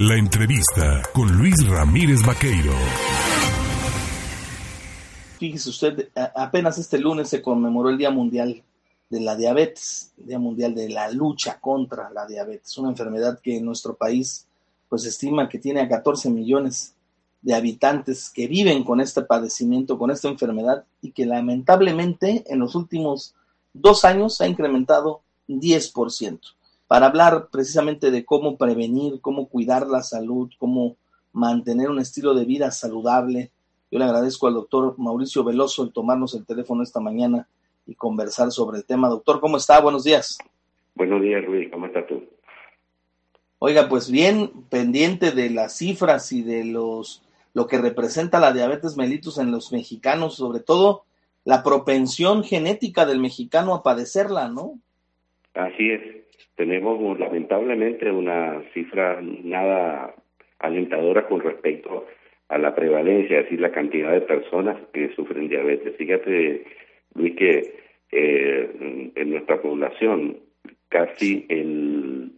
La entrevista con Luis Ramírez Vaqueiro. Fíjese usted, apenas este lunes se conmemoró el Día Mundial de la Diabetes, Día Mundial de la lucha contra la diabetes, una enfermedad que en nuestro país pues estima que tiene a 14 millones de habitantes que viven con este padecimiento, con esta enfermedad y que lamentablemente en los últimos dos años ha incrementado 10% para hablar precisamente de cómo prevenir, cómo cuidar la salud, cómo mantener un estilo de vida saludable. Yo le agradezco al doctor Mauricio Veloso el tomarnos el teléfono esta mañana y conversar sobre el tema. Doctor, ¿cómo está? Buenos días. Buenos días, Luis. ¿Cómo estás tú? Oiga, pues bien pendiente de las cifras y de los lo que representa la diabetes mellitus en los mexicanos, sobre todo la propensión genética del mexicano a padecerla, ¿no? Así es tenemos lamentablemente una cifra nada alentadora con respecto a la prevalencia, es decir, la cantidad de personas que sufren diabetes. Fíjate, Luis, que eh, en nuestra población casi el,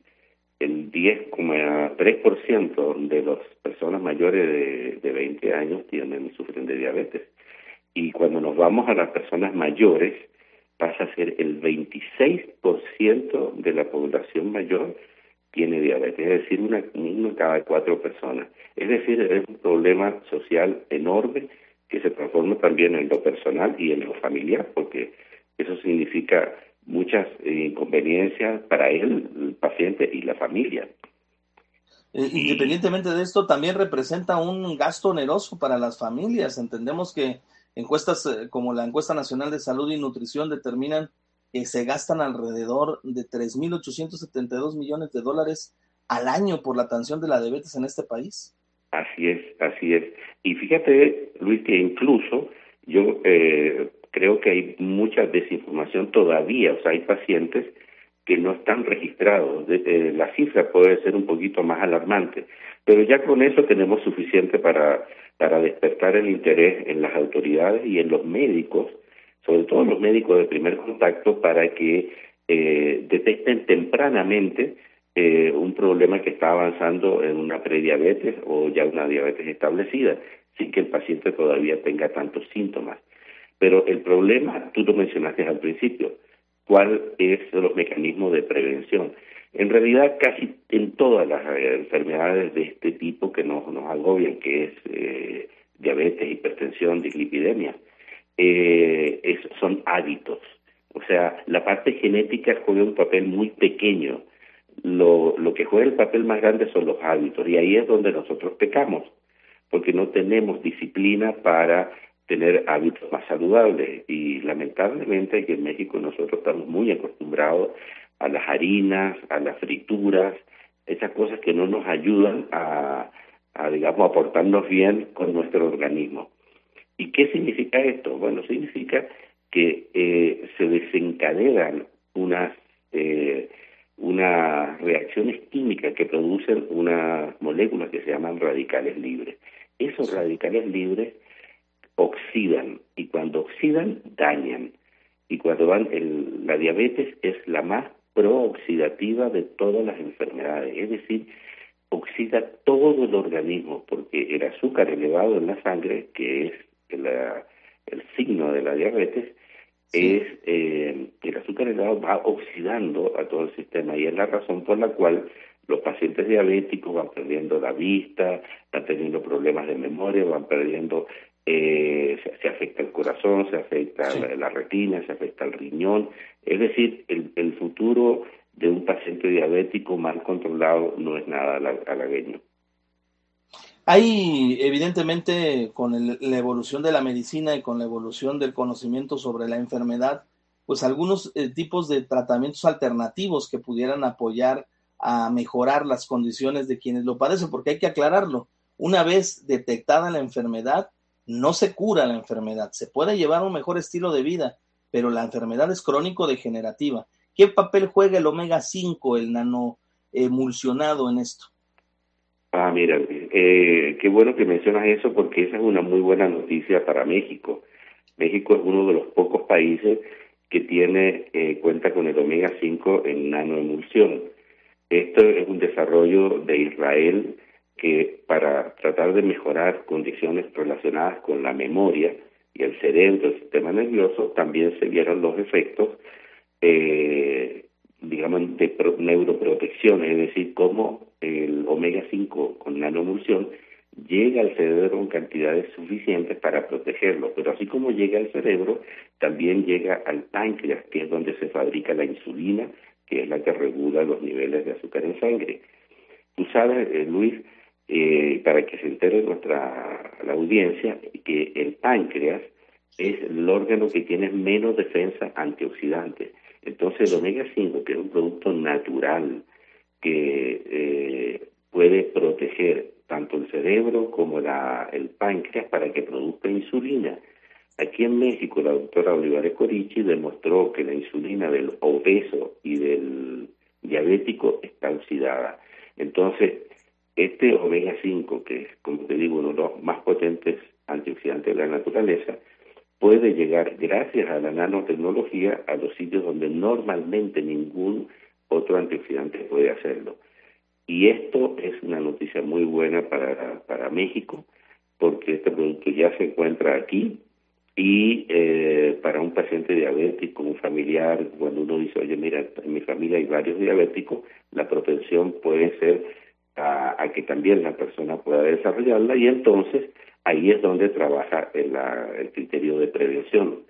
el 10,3% de las personas mayores de, de 20 años tienen sufren de diabetes. Y cuando nos vamos a las personas mayores, pasa a ser el 26% de la población mayor tiene diabetes, es decir, una, una cada cuatro personas. Es decir, es un problema social enorme que se transforma también en lo personal y en lo familiar, porque eso significa muchas inconveniencias para él, el paciente y la familia. Eh, independientemente de esto, también representa un gasto oneroso para las familias. Entendemos que Encuestas eh, como la encuesta nacional de salud y nutrición determinan que se gastan alrededor de 3.872 millones de dólares al año por la atención de la diabetes en este país. Así es, así es. Y fíjate, Luis, que incluso yo eh, creo que hay mucha desinformación todavía, o sea, hay pacientes que no están registrados. Eh, la cifra puede ser un poquito más alarmante, pero ya con eso tenemos suficiente para para despertar el interés en las autoridades y en los médicos, sobre todo los médicos de primer contacto, para que eh, detecten tempranamente eh, un problema que está avanzando en una prediabetes o ya una diabetes establecida, sin que el paciente todavía tenga tantos síntomas. Pero el problema, tú lo mencionaste al principio, ¿cuál es los mecanismos de prevención? En realidad, casi en todas las eh, enfermedades de este tipo que nos, nos agobian, que es eh, diabetes, hipertensión, dislipidemia, eh, son hábitos. O sea, la parte genética juega un papel muy pequeño. Lo, lo que juega el papel más grande son los hábitos, y ahí es donde nosotros pecamos, porque no tenemos disciplina para tener hábitos más saludables. Y lamentablemente aquí en México nosotros estamos muy acostumbrados a las harinas, a las frituras, esas cosas que no nos ayudan a, a digamos, aportarnos bien con nuestro organismo. ¿Y qué significa esto? Bueno, significa que eh, se desencadenan unas eh, unas reacciones químicas que producen unas moléculas que se llaman radicales libres. Esos radicales libres oxidan y cuando oxidan dañan. Y cuando van el, la diabetes es la más prooxidativa de todas las enfermedades, es decir, oxida todo el organismo porque el azúcar elevado en la sangre, que es el signo de la diabetes, es eh, el azúcar elevado va oxidando a todo el sistema y es la razón por la cual los pacientes diabéticos van perdiendo la vista, van teniendo problemas de memoria, van perdiendo eh, se, afecta el corazón, se afecta la, retina, se afecta el riñón. Es decir, el, el, futuro de un paciente diabético mal controlado no es nada halagüeño. Hay, evidentemente, con la evolución de la medicina y con la evolución del conocimiento sobre la enfermedad, pues algunos eh, tipos de tratamientos alternativos que pudieran apoyar a mejorar las condiciones de quienes lo padecen, porque hay que aclararlo. Una vez detectada la enfermedad, no se cura la enfermedad, se puede llevar un mejor estilo de vida, pero la enfermedad es crónico-degenerativa. ¿Qué papel juega el omega 5, el nanoemulsionado en esto? Ah, mira, eh, qué bueno que mencionas eso porque esa es una muy buena noticia para México. México es uno de los pocos países que tiene eh, cuenta con el omega 5 en nanoemulsión. Esto es un desarrollo de Israel que para tratar de mejorar condiciones relacionadas con la memoria y el cerebro, el sistema nervioso, también se vieron los efectos, eh, digamos, de neuroprotección, es decir, cómo el omega 5 con nanoemulsión llega al cerebro en cantidades suficientes para protegerlo, pero así como llega al cerebro, también llega al páncreas, que es donde se fabrica la insulina, que es la que regula los niveles de azúcar en sangre. Tú sabes, eh, Luis, eh, para que se entere nuestra la audiencia, que el páncreas es el órgano que tiene menos defensa antioxidante. Entonces el omega 5, que es un producto natural que eh, puede proteger tanto el cerebro como la, el páncreas para que produzca insulina. Aquí en México la doctora Olivares Corichi demostró que la insulina del obeso y del diabético está oxidada. Entonces, este omega 5, que es, como te digo, uno de los más potentes antioxidantes de la naturaleza, puede llegar, gracias a la nanotecnología, a los sitios donde normalmente ningún otro antioxidante puede hacerlo. Y esto es una noticia muy buena para, para México, porque este producto ya se encuentra aquí y eh, para un paciente diabético, un familiar, cuando uno dice, oye, mira, en mi familia hay varios diabéticos, la propensión puede ser a, a que también la persona pueda desarrollarla y entonces ahí es donde trabaja el, el criterio de prevención,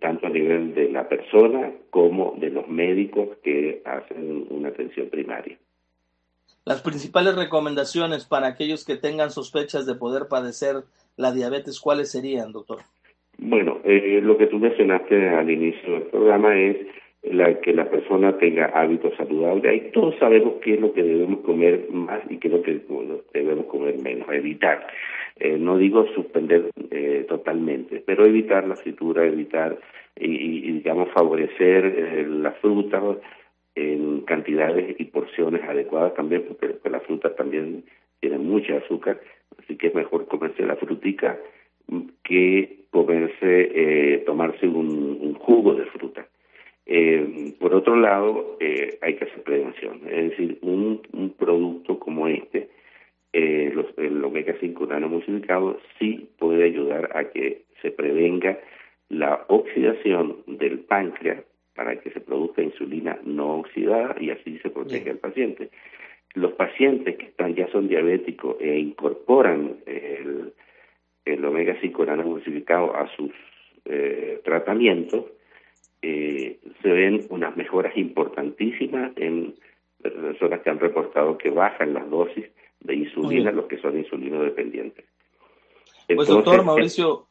tanto a nivel de la persona como de los médicos que hacen una atención primaria. Las principales recomendaciones para aquellos que tengan sospechas de poder padecer la diabetes, ¿cuáles serían, doctor? Bueno, eh, lo que tú mencionaste al inicio del programa es la que la persona tenga hábitos saludables. Ahí todos sabemos qué es lo que debemos comer más y qué es lo que debemos comer menos, evitar. Eh, no digo suspender eh, totalmente, pero evitar la fritura, evitar y, digamos favorecer eh, las frutas, en cantidades y porciones adecuadas también, porque, las frutas también tienen mucha azúcar, así que es mejor comerse la frutica que comerse, eh, tomarse un, fruta. Eh, otro lado, eh, hay que hacer prevención, es decir, un, un producto como este, eh, el omega 5 nanomultiplicado, sí puede ayudar a que se prevenga la oxidación del páncreas para que se produzca insulina no oxidada y así se protege al paciente. Los pacientes que están ya son diabéticos e incorporan el, el omega 5 nanoemulsificado a sus eh, tratamientos, eh, se ven unas mejoras importantísimas en personas que han reportado que bajan las dosis de insulina, los que son insulino dependientes. pues doctor Mauricio,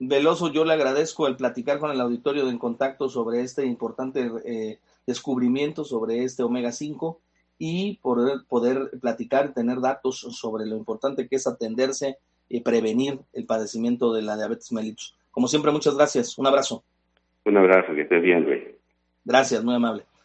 Veloso, yo le agradezco el platicar con el auditorio de En Contacto sobre este importante eh, descubrimiento sobre este omega 5 y poder, poder platicar, tener datos sobre lo importante que es atenderse y prevenir el padecimiento de la diabetes mellitus. Como siempre, muchas gracias. Un abrazo. Un abrazo, que estés bien, güey. Gracias, muy amable.